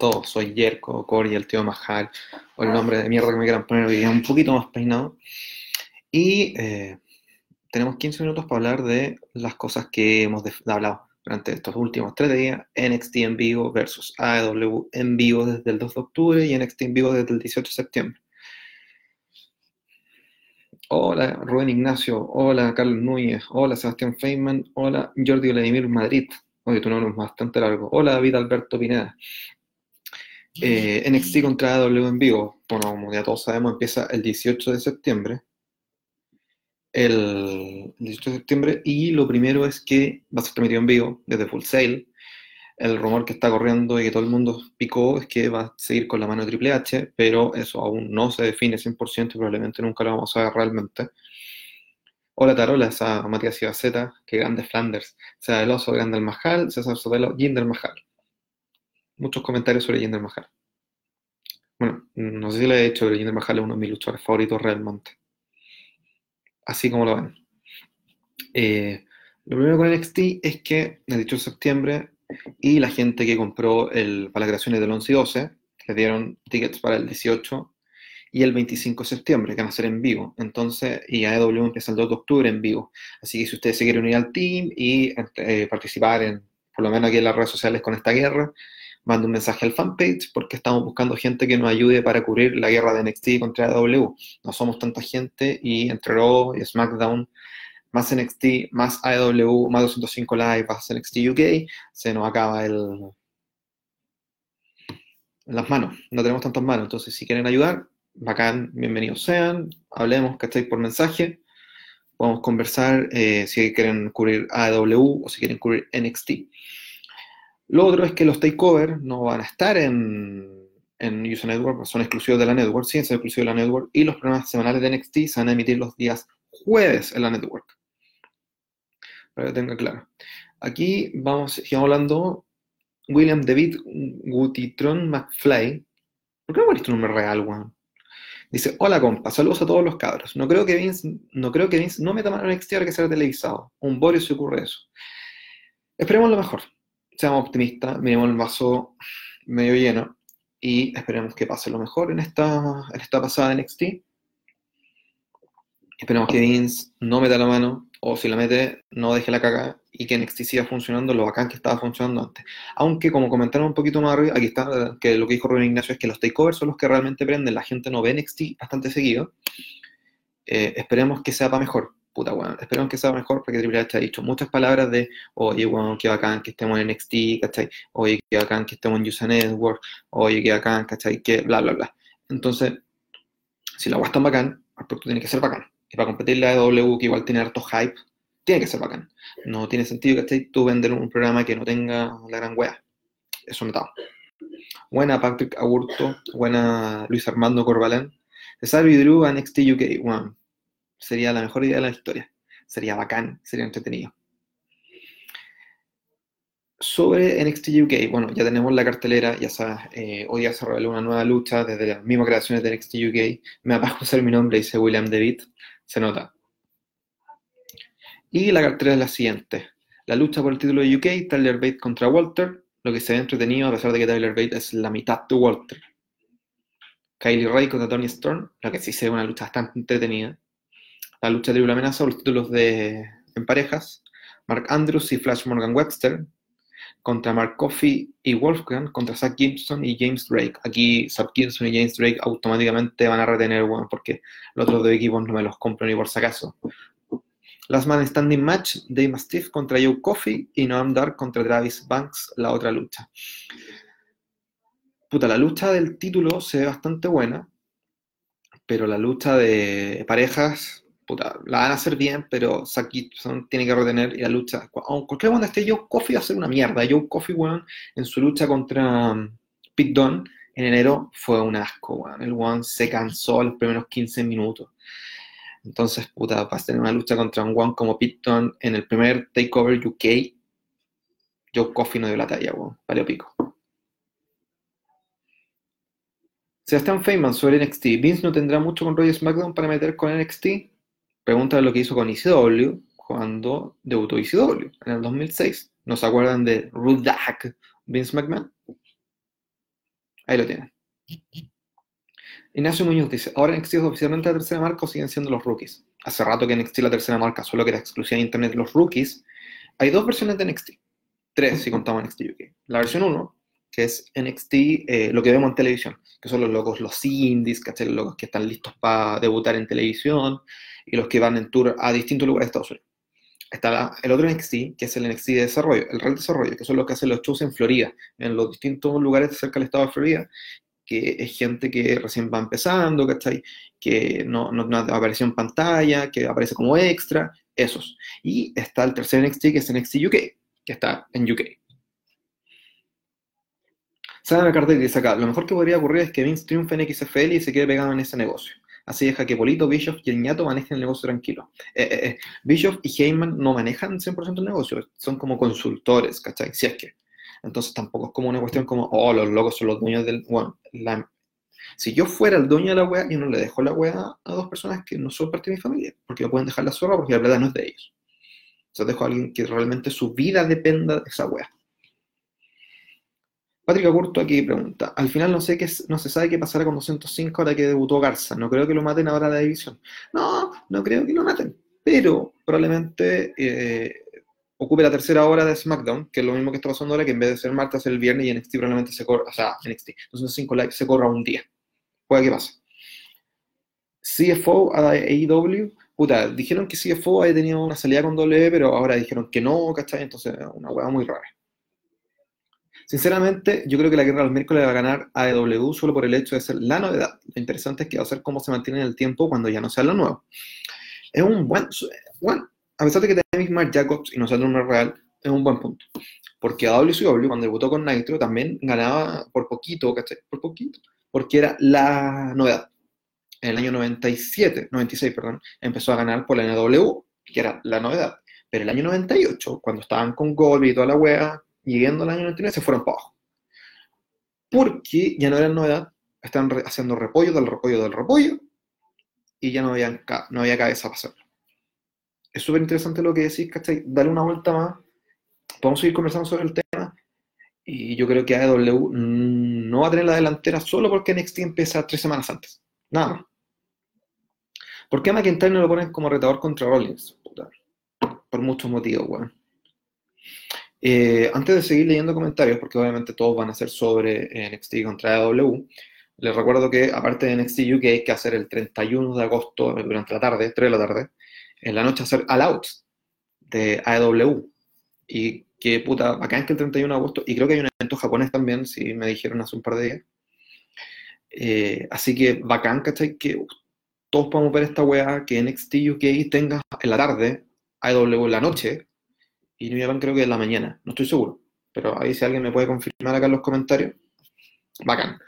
todos. Soy Jerko, Cory, el tío Mahal, o el nombre de mierda que me quieran poner hoy día, un poquito más peinado. Y eh, tenemos 15 minutos para hablar de las cosas que hemos hablado durante estos últimos tres días. NXT en vivo versus AEW en vivo desde el 2 de octubre y NXT en vivo desde el 18 de septiembre. Hola Rubén Ignacio, hola Carlos Núñez, hola Sebastián Feynman, hola Jordi Vladimir Madrid. Oye, tu nombre es bastante largo. Hola David Alberto Pineda. Eh, NXT contra AEW en vivo. Bueno, como ya todos sabemos, empieza el 18 de septiembre el 18 de septiembre y lo primero es que va a ser transmitido en vivo desde Full Sail. El rumor que está corriendo y que todo el mundo picó es que va a seguir con la mano Triple H, pero eso aún no se define 100% y probablemente nunca lo vamos a ver realmente. Hola Tarola, esa Matías Ibaceta, que grande Flanders, sea el oso grande el Mahal, César Sotelo, Jinder Mahal. Muchos comentarios sobre Jinder Mahal. Bueno, no sé si le he dicho, pero Jinder Mahal es uno de mis luchadores favoritos realmente así como lo ven. Eh, lo primero con NXT es que el 18 de septiembre y la gente que compró el, para las creaciones del 11 y 12 le dieron tickets para el 18 y el 25 de septiembre, que van a ser en vivo. Entonces, y AEW empieza el 2 de octubre en vivo. Así que si ustedes se quieren unir al team y eh, participar en, por lo menos aquí en las redes sociales con esta guerra, mande un mensaje al fanpage porque estamos buscando gente que nos ayude para cubrir la guerra de NXT contra AEW. No somos tanta gente y entre Raw y SmackDown, más NXT, más AEW, más 205 Live, más NXT UK, se nos acaba el... las manos. No tenemos tantas manos. Entonces, si quieren ayudar, bacán, bienvenidos sean. Hablemos, ¿cachai? Por mensaje. Podemos conversar eh, si quieren cubrir AEW o si quieren cubrir NXT. Lo otro es que los takeovers no van a estar en, en User Network, son exclusivos de la network, sí, son exclusivos de la network, y los programas semanales de NXT se van a emitir los días jueves en la network. Para que tenga claro. Aquí vamos, sigamos hablando, William David Gutitron McFly. ¿Por qué no pones tu nombre real, Juan? Dice, hola compa, saludos a todos los cabros. No creo que Vince, no creo que Vince no meta mano en NXT ahora que será televisado. Un Boris se ocurre eso. Esperemos lo mejor seamos optimistas, miremos el vaso medio lleno y esperemos que pase lo mejor en esta, en esta pasada NXT. Esperemos que Vince no meta la mano, o si la mete, no deje la caga y que NXT siga funcionando lo bacán que estaba funcionando antes. Aunque, como comentaron un poquito más arriba, aquí está, que lo que dijo Rubén Ignacio es que los takeovers son los que realmente prenden, la gente no ve NXT bastante seguido. Eh, esperemos que sea para mejor puta, weón, esperemos que sea mejor porque Triple H ha dicho muchas palabras de, oye, weón, qué bacán que estemos en NXT, ¿cachai? Oye, qué bacán que estemos en USA Network, oye, qué bacán, ¿cachai? Que bla, bla, bla. Entonces, si la weá es tan bacán, el producto tiene que ser bacán. Y para competirle a W, que igual tiene harto hype, tiene que ser bacán. No tiene sentido, ¿cachai? Tú vender un programa que no tenga la gran weá. Eso notado. Buena Patrick Aburto, buena Luis Armando Corbalán. Cesar Vidru a NXT UK, weón Sería la mejor idea de la historia. Sería bacán, sería entretenido. Sobre NXT UK, bueno, ya tenemos la cartelera, ya sabes, eh, hoy ya se reveló una nueva lucha desde las mismas creaciones de NXT UK. Me va a usar mi nombre, dice William David, se nota. Y la cartelera es la siguiente. La lucha por el título de UK, Tyler Bate contra Walter, lo que se ve entretenido a pesar de que Tyler Bate es la mitad de Walter. Kylie Ray contra Tony Storm, lo que sí se ve una lucha bastante entretenida la lucha triple amenaza los títulos de, en parejas, Mark Andrews y Flash Morgan Webster, contra Mark Coffey y Wolfgang, contra Zach Gibson y James Drake. Aquí Zach Gibson y James Drake automáticamente van a retener, bueno, porque los otros dos equipos no me los compro ni por si acaso. Last Man Standing Match, Dave Mastiff contra Joe Coffey y Noam Dark contra Travis Banks, la otra lucha. Puta, la lucha del título se ve bastante buena, pero la lucha de parejas la van a hacer bien, pero Saki tiene que retener y la lucha. Cualquier cuando esté Joe Coffee va a ser una mierda. Joe Coffee, weón, en su lucha contra um, Pete Dunne en enero fue un asco, weón. El weón se cansó los primeros 15 minutos. Entonces, puta, vas a tener una lucha contra un weón como Pete Dunne en el primer Takeover UK. Joe Coffee no dio la talla, weón. Vale pico. Sebastián Feynman sobre NXT. Vince no tendrá mucho con Roy SmackDown para meter con NXT. Pregunta lo que hizo con ECW cuando debutó ECW en el 2006. ¿No se acuerdan de Rudak Vince McMahon? Ahí lo tienen. Ignacio Muñoz dice, ahora NXT es oficialmente la tercera marca o siguen siendo los rookies. Hace rato que NXT es la tercera marca, solo que era exclusiva de internet los rookies. Hay dos versiones de NXT. Tres si contamos NXT UK. La versión 1, que es NXT, eh, lo que vemos en televisión, que son los locos, los indies, ¿cachai? Los locos que están listos para debutar en televisión y los que van en tour a distintos lugares de Estados Unidos. Está el otro NXT, que es el NXT de desarrollo, el Real Desarrollo, que son los que hacen los shows en Florida, en los distintos lugares cerca del estado de Florida, que es gente que recién va empezando, ¿cachai? Que no, no, no en pantalla, que aparece como extra, esos. Y está el tercer NXT, que es NXT UK, que está en UK. Saben cartel que dice acá, lo mejor que podría ocurrir es que Vince triunfe en XFL y se quede pegado en ese negocio. Así deja que Polito, Bischoff y el ñato manejen el negocio tranquilo. Eh, eh, eh, y Heyman no manejan 100% el negocio, son como consultores, ¿cachai? Si es que. Entonces tampoco es como una cuestión como, oh, los locos son los dueños del... Bueno, si yo fuera el dueño de la wea, yo no le dejo la wea a dos personas que no son parte de mi familia, porque no pueden dejar la porque la verdad no es de ellos. Entonces dejo a alguien que realmente su vida dependa de esa wea. Patrick Agurto aquí pregunta, al final no sé qué, no se sabe qué pasará con 205 ahora que debutó Garza, no creo que lo maten ahora de la división. No, no creo que lo maten, pero probablemente eh, ocupe la tercera hora de SmackDown, que es lo mismo que está pasando ahora, que en vez de ser martes el viernes y NXT probablemente se corra, o sea, NXT, 205 Live se corra un día. Puede que pase. CFO a AEW, puta, dijeron que CFO había tenido una salida con W, pero ahora dijeron que no, ¿cachai? Entonces, una hueá muy rara. Sinceramente, yo creo que la guerra del miércoles va a ganar a AEW solo por el hecho de ser la novedad. Lo interesante es que va a ser cómo se mantiene en el tiempo cuando ya no sea lo nuevo. Es un buen, bueno, a pesar de que tenemos Mark Jacobs y no sale un real, es un buen punto. Porque a WCW, cuando debutó con Nitro, también ganaba por poquito, ¿cachai? Por poquito. Porque era la novedad. En el año 97, 96, perdón, empezó a ganar por la NW, que era la novedad. Pero el año 98, cuando estaban con Goldie y toda la wea, llegando al año 99, se fueron para abajo. Porque ya no era novedad, están haciendo repollo del repollo del repollo y ya no había, no había cabeza para hacerlo. Es súper interesante lo que decís, ¿cachai? Dale una vuelta más. Podemos seguir conversando sobre el tema. Y yo creo que AEW no va a tener la delantera solo porque NXT empieza tres semanas antes. Nada más. ¿Por qué a McIntyre no lo ponen como retador contra Rollins? Por muchos motivos, weón. Eh, antes de seguir leyendo comentarios, porque obviamente todos van a ser sobre NXT contra AEW, les recuerdo que aparte de NXT UK hay que hacer el 31 de agosto durante la tarde, 3 de la tarde, en la noche hacer All Out de AEW. Y que puta, bacán que el 31 de agosto, y creo que hay un evento japonés también, si me dijeron hace un par de días. Eh, así que bacán, ¿cachai? Que todos podemos ver esta weá, que NXT UK tenga en la tarde, AEW en la noche, y New Japan creo que en la mañana, no estoy seguro. Pero ahí si alguien me puede confirmar acá en los comentarios, bacán.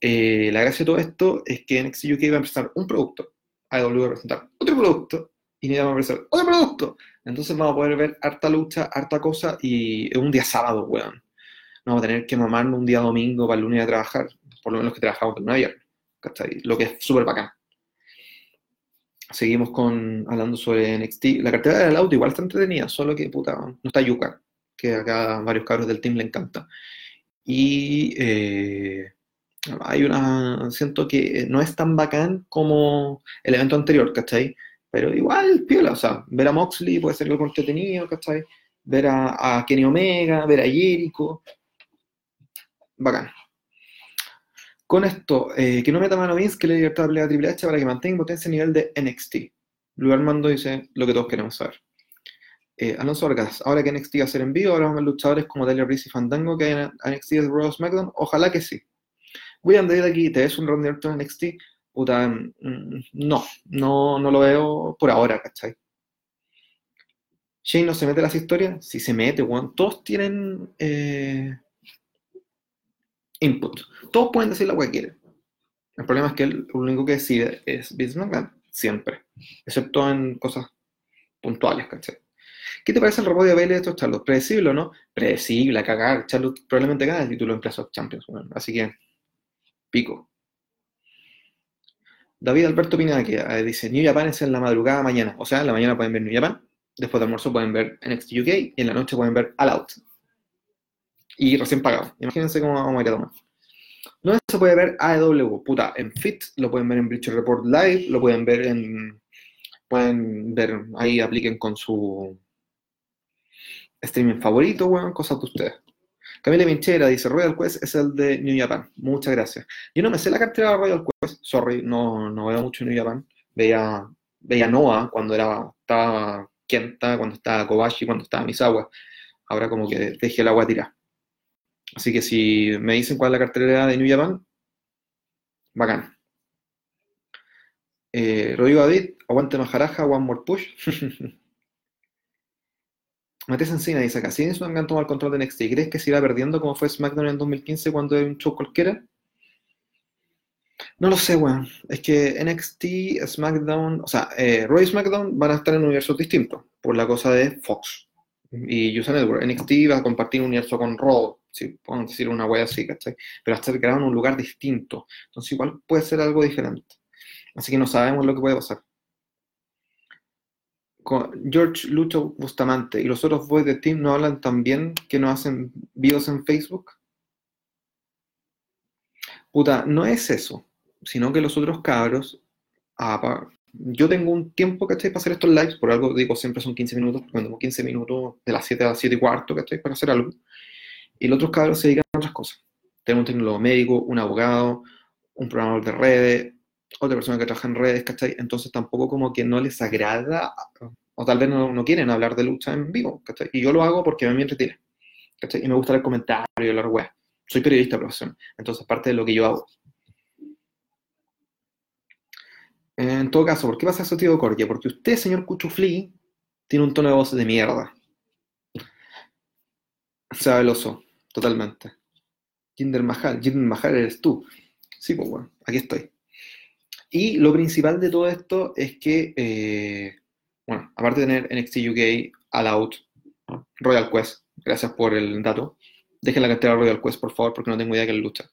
Eh, la gracia de todo esto es que NXT UK va a presentar un producto, AEW va a presentar otro producto, y New Japan a presentar otro producto. Entonces vamos a poder ver harta lucha, harta cosa, y es un día sábado, weón. No vamos a tener que mamarnos un día domingo para el lunes a trabajar, por lo menos que trabajamos de una viernes, Lo que es súper bacán seguimos con hablando sobre NXT. La cartera del auto igual está entretenida, solo que puta, no está Yuka, que acá varios cabros del team le encanta. Y eh, hay una. Siento que no es tan bacán como el evento anterior, ¿cachai? Pero igual, piola, o sea, ver a Moxley puede ser algo entretenido, ¿cachai? Ver a, a Kenny Omega, ver a Jericho. Bacán. Con esto, eh, que no meta mano Vince, que le libertad a Triple H para que mantenga potencia a nivel de NXT. Luis Armando dice lo que todos queremos saber. Eh, Alonso Vargas, ahora que NXT va a ser en vivo, ahora vamos a luchadores como Taylor Breeze y Fandango que hay en NXT de Raw SmackDown. Ojalá que sí. William David aquí, ¿te ves un Randy Orton en NXT? Puta, mm, no, no, no lo veo por ahora, ¿cachai? Shane no se mete en las historias, si se mete, bueno, todos tienen eh, input. Todos pueden decir lo que quieren. El problema es que el único que decide es McMahon, siempre. Excepto en cosas puntuales, ¿cachai? ¿Qué te parece el robot de Bailey de estos Charlotte? ¿Predecible o no? Predecible, a cagar. Charlotte probablemente gane el título en Clash of Champions. así que, pico. David Alberto Pineda que eh, dice, New Japan es en la madrugada mañana. O sea, en la mañana pueden ver New Japan, después de almuerzo pueden ver NXT UK y en la noche pueden ver All Out y recién pagado. Imagínense cómo vamos a ir a. No se puede ver AEW, puta, en Fit, lo pueden ver en Bleacher Report Live, lo pueden ver en. Pueden ver, ahí apliquen con su streaming favorito, weón, cosas de ustedes. Camila Minchera dice, Royal Quest es el de New Japan. Muchas gracias. Yo no me sé la cartera de Royal Quest, sorry, no, no veo mucho New Japan. Veía, veía Noah cuando era, estaba Kenta, cuando estaba Kobashi, cuando estaba Misawa. Ahora como que dejé el agua tirar. Así que si me dicen cuál es la cartelera de New Japan, bacán. Eh, Rodrigo David, aguante Majaraja, One More Push. Matías Encina dice acá, si eso han tomado el control de NXT, ¿crees que se irá perdiendo como fue SmackDown en 2015 cuando era un show cualquiera? No lo sé, weón. Es que NXT, SmackDown, o sea, eh, y SmackDown van a estar en universos distintos por la cosa de Fox y USA Network. NXT va a compartir un universo con Raw, si podemos decir una wea así, ¿cachai? Pero hasta creado en un lugar distinto. Entonces igual puede ser algo diferente. Así que no sabemos lo que puede pasar. George Lucho Bustamante y los otros boys de Team no hablan también que no hacen videos en Facebook. Puta, no es eso, sino que los otros cabros, ah, yo tengo un tiempo, ¿cachai? Para hacer estos lives, por algo digo siempre son 15 minutos, cuando tengo 15 minutos de las 7 a las 7 y cuarto, ¿cachai? Para hacer algo. Y los otros cabros se dedican a otras cosas. Tengo un tecnólogo médico, un abogado, un programador de redes, otra persona que trabaja en redes, ¿cachai? Entonces tampoco como que no les agrada, o tal vez no, quieren hablar de lucha en vivo, ¿cachai? Y yo lo hago porque me entretiene, ¿cachai? Y me gusta el comentario y hablar web. Soy periodista de profesión, entonces parte de lo que yo hago. En todo caso, ¿por qué pasa eso, tío Corque? Porque usted, señor Cuchufli, tiene un tono de voz de mierda. Sabeloso, totalmente. Jinder Mahal, Jinder Mahal eres tú. Sí, pues bueno, aquí estoy. Y lo principal de todo esto es que, eh, bueno, aparte de tener NXT UK, All Out, Royal Quest, gracias por el dato. Dejen la cartera Royal Quest, por favor, porque no tengo idea de qué lucha.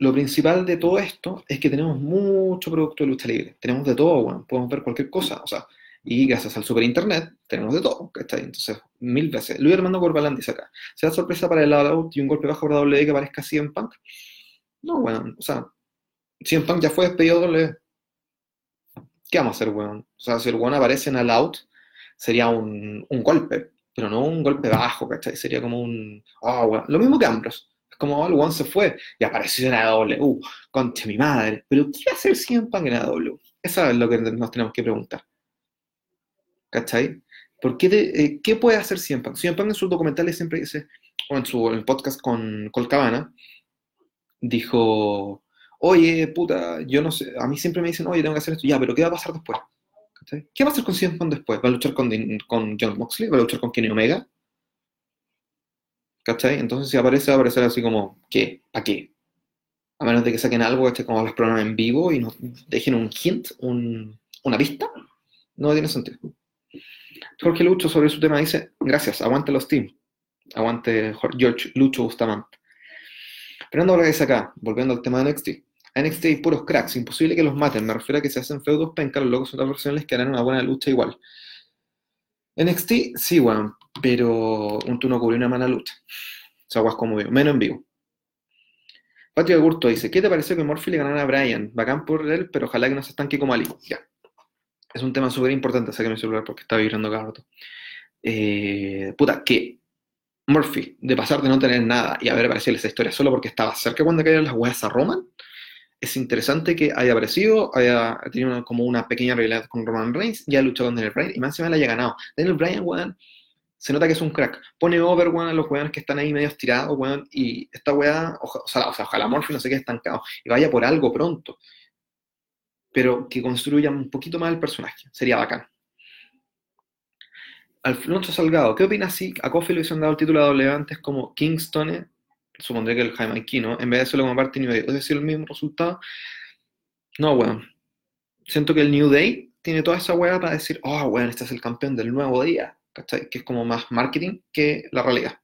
Lo principal de todo esto es que tenemos mucho producto de lucha libre. Tenemos de todo, bueno, podemos ver cualquier cosa, o sea, y gracias al super internet tenemos de todo, ¿cachai? Entonces, mil veces. Luis Armando Corbalán dice acá, ¿se da sorpresa para el Out y un golpe bajo para W que parezca en Punk? No, bueno, o sea, CM Punk ya fue despedido de ¿Qué vamos a hacer, weón? O sea, si el weón aparece en el out, sería un, golpe, pero no un golpe bajo, ¿cachai? Sería como un. Weón. Lo mismo que Ambrose. Es como, oh, el weón se fue y apareció en AW. Uh, concha mi madre. Pero ¿qué va a hacer CM Punk en AW? Eso es lo que nos tenemos que preguntar. ¿Cachai? ¿Por qué, eh, ¿Qué puede hacer CM Punk? Punk en sus documentales siempre dice, o en su podcast con Colcabana, dijo oye, puta, yo no sé, a mí siempre me dicen, oye, tengo que hacer esto, ya, pero ¿qué va a pasar después? ¿Qué va a hacer con CM Punk después? ¿Va a luchar con, con John Moxley? ¿Va a luchar con Kenny Omega? ¿Cachai? Entonces si aparece, va a aparecer así como, ¿qué? ¿Para qué? A menos de que saquen algo, este, como los programas en vivo y nos dejen un hint, una pista, no tiene sentido. Jorge Lucho sobre su tema dice, gracias, aguante los teams. Aguante George Lucho Bustamante. Fernando dice acá, volviendo al tema de NXT. NXT hay puros cracks, imposible que los maten. Me refiero a que se hacen feudos penca, los locos son las profesionales que harán una buena lucha igual. NXT, sí, bueno, pero un turno cubrió una mala lucha. O sea, como vivo, menos en vivo. Patio de dice, ¿qué te pareció que Morphy le ganara a Brian? Bacán por él, pero ojalá que no se estanque como Ali. Ya. Es un tema súper importante, saqué mi celular porque está vibrando cada rato. Eh, puta, que Murphy, de pasar de no tener nada y haber aparecido esa historia solo porque estaba cerca cuando cayeron las huevas a Roman, es interesante que haya aparecido, haya tenido como una pequeña rivalidad con Roman Reigns, ya luchado con Daniel Bryan y más me la haya ganado. Daniel Bryan, weón, se nota que es un crack. Pone over, weón, a los weones que están ahí medio estirados, weón, y esta weá, o, sea, ojalá Murphy no se quede estancado y vaya por algo pronto. Pero que construya un poquito más el personaje, sería bacán. Alfonso Salgado, ¿qué opinas si a Kofi le hubiesen dado el título de W antes como Kingston, supondré que el Jaime ¿no? en vez de hacerlo como parte New Day? ¿Es decir, el mismo resultado? No, weón. Siento que el New Day tiene toda esa weá para decir, oh, weón, este es el campeón del nuevo día, ¿cachai? Que es como más marketing que la realidad.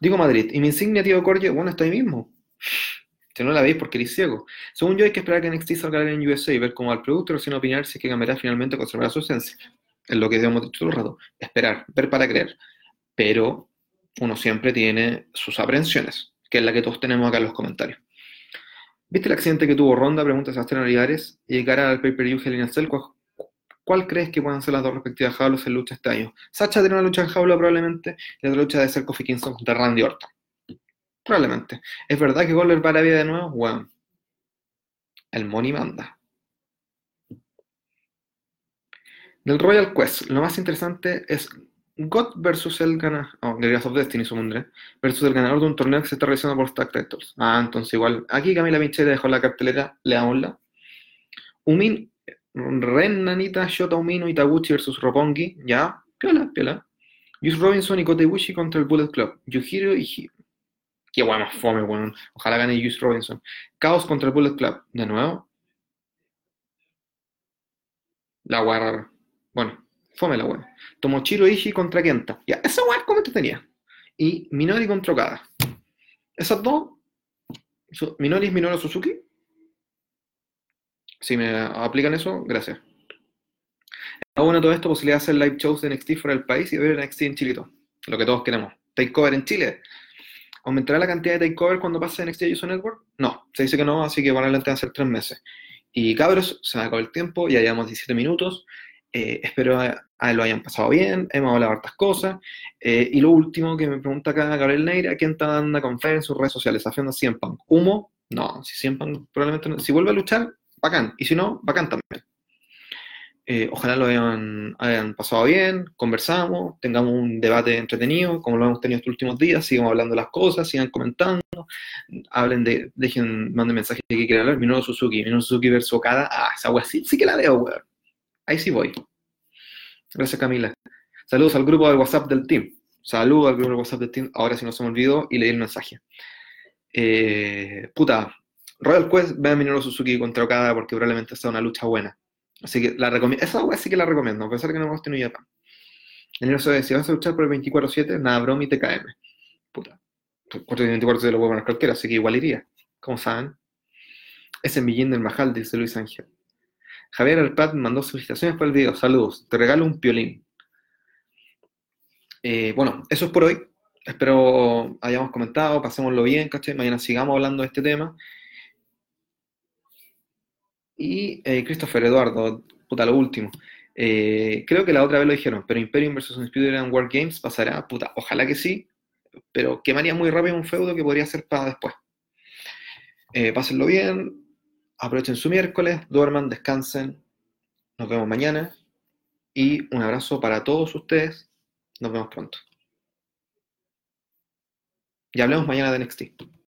Digo Madrid, y mi insignia, tío Corge, bueno, está ahí mismo. Si no la veis porque eres ciego. Según yo, hay que esperar que NXT salga en USA y ver cómo va el producto, sin opinar si es que cambiará finalmente conservará su esencia es lo que hemos dicho el rato, esperar, ver para creer. Pero uno siempre tiene sus aprensiones, que es la que todos tenemos acá en los comentarios. ¿Viste el accidente que tuvo Ronda? Pregunta Sebastián Olivares. Y cara al pay-per-view Hell a Cell, ¿cuál, crees que puedan ser las dos respectivas jaulas en lucha este año? Sacha tiene una lucha en jaula probablemente, y otra lucha de ser Kofi Kingston contra Randy Orton. Probablemente. ¿Es verdad que Goldberg va a de nuevo? Bueno, el money manda. Del Royal Quest, lo más interesante es God versus el ganador, oh, of Destiny su nombre, versus el ganador de un torneo que se está realizando por Stack Titles. Ah, entonces igual, aquí Camila Michele dejó la cartelera, leámosla. Umin, Ren, Nanita, Shota Umino, Itaguchi versus Ropongi, ya, piola, piola. Yus Robinson y Kota Ibushi contra el Bullet Club. Yujiro y Qué guay más fome, bueno. Ojalá gane Yus Robinson. Chaos contra el Bullet Club, de nuevo. La guarra. Bueno, Fome la weá. Tomochiro Ishii contra Kenta. Ya, esa weá como te tenía. Y Minori contra Okada. Esas dos. Minori es Minoru Suzuki. Si me aplican eso, gracias. bueno todo esto, posibilidad de hacer live shows de NXT fuera del país y ver NXT en Chilito. Lo que todos queremos. Takeover en Chile. ¿Aumentará la cantidad de takeover cuando pase NXT a User Network? No, se dice que no, así que van adelante a ser tres meses. Y cabros, se me acabó el tiempo, ya llevamos 17 minutos. Eh, espero a, lo hayan pasado bien, hemos hablado de hartas cosas. Eh, y lo último que me pregunta acá Gabriel Neira, ¿quién está dando fe en sus redes sociales? ¿Haciendo 100 Punk? ¿Humo? No, si 100 Punk probablemente no. Si vuelve a luchar, bacán. Y si no, bacán también. Eh, ojalá lo hayan, pasado bien, conversamos, tengamos un debate entretenido, como lo hemos tenido estos últimos días, sigamos hablando las cosas, sigan comentando, hablen de, dejen, manden mensajes que quieran hablar. Mi nuevo Suzuki, mi nuevo Suzuki versus Okada, ah, esa wea sí, que la veo, weón. Ahí sí voy. Gracias, Camila. Saludos al grupo de WhatsApp del team. Saludos al grupo de WhatsApp del team. Ahora sí no se me olvidó y leí el mensaje. Eh, puta, Royal Quest, ve a Minoru Suzuki contra Okada porque probablemente sea una lucha buena. Así que la recomiendo. Esa wea sí que la recomiendo, a pesar de que no hemos tenido ya En el si vas a luchar por el 24-7, nada, broma y TKM. Puta. 424 lo puedo poner cualquiera, así que igual iría. Como saben. Es en Millín del Majal, dice Luis Ángel. Javier Alpat mandó felicitaciones por el video. Saludos. Te regalo un piolín. Eh, bueno, eso es por hoy. Espero hayamos comentado, pasémoslo bien, ¿cachai? Mañana sigamos hablando de este tema. Y eh, Christopher Eduardo, puta, lo último. Eh, creo que la otra vez lo dijeron, pero Imperium vs. En World Games pasará, puta, ojalá que sí, pero quemaría muy rápido un feudo que podría ser para después. pásenlo bien, aprovechen su miércoles, duerman, descansen. Nos vemos mañana. Y un abrazo para todos ustedes. Nos vemos pronto. Y hablemos mañana de NXT.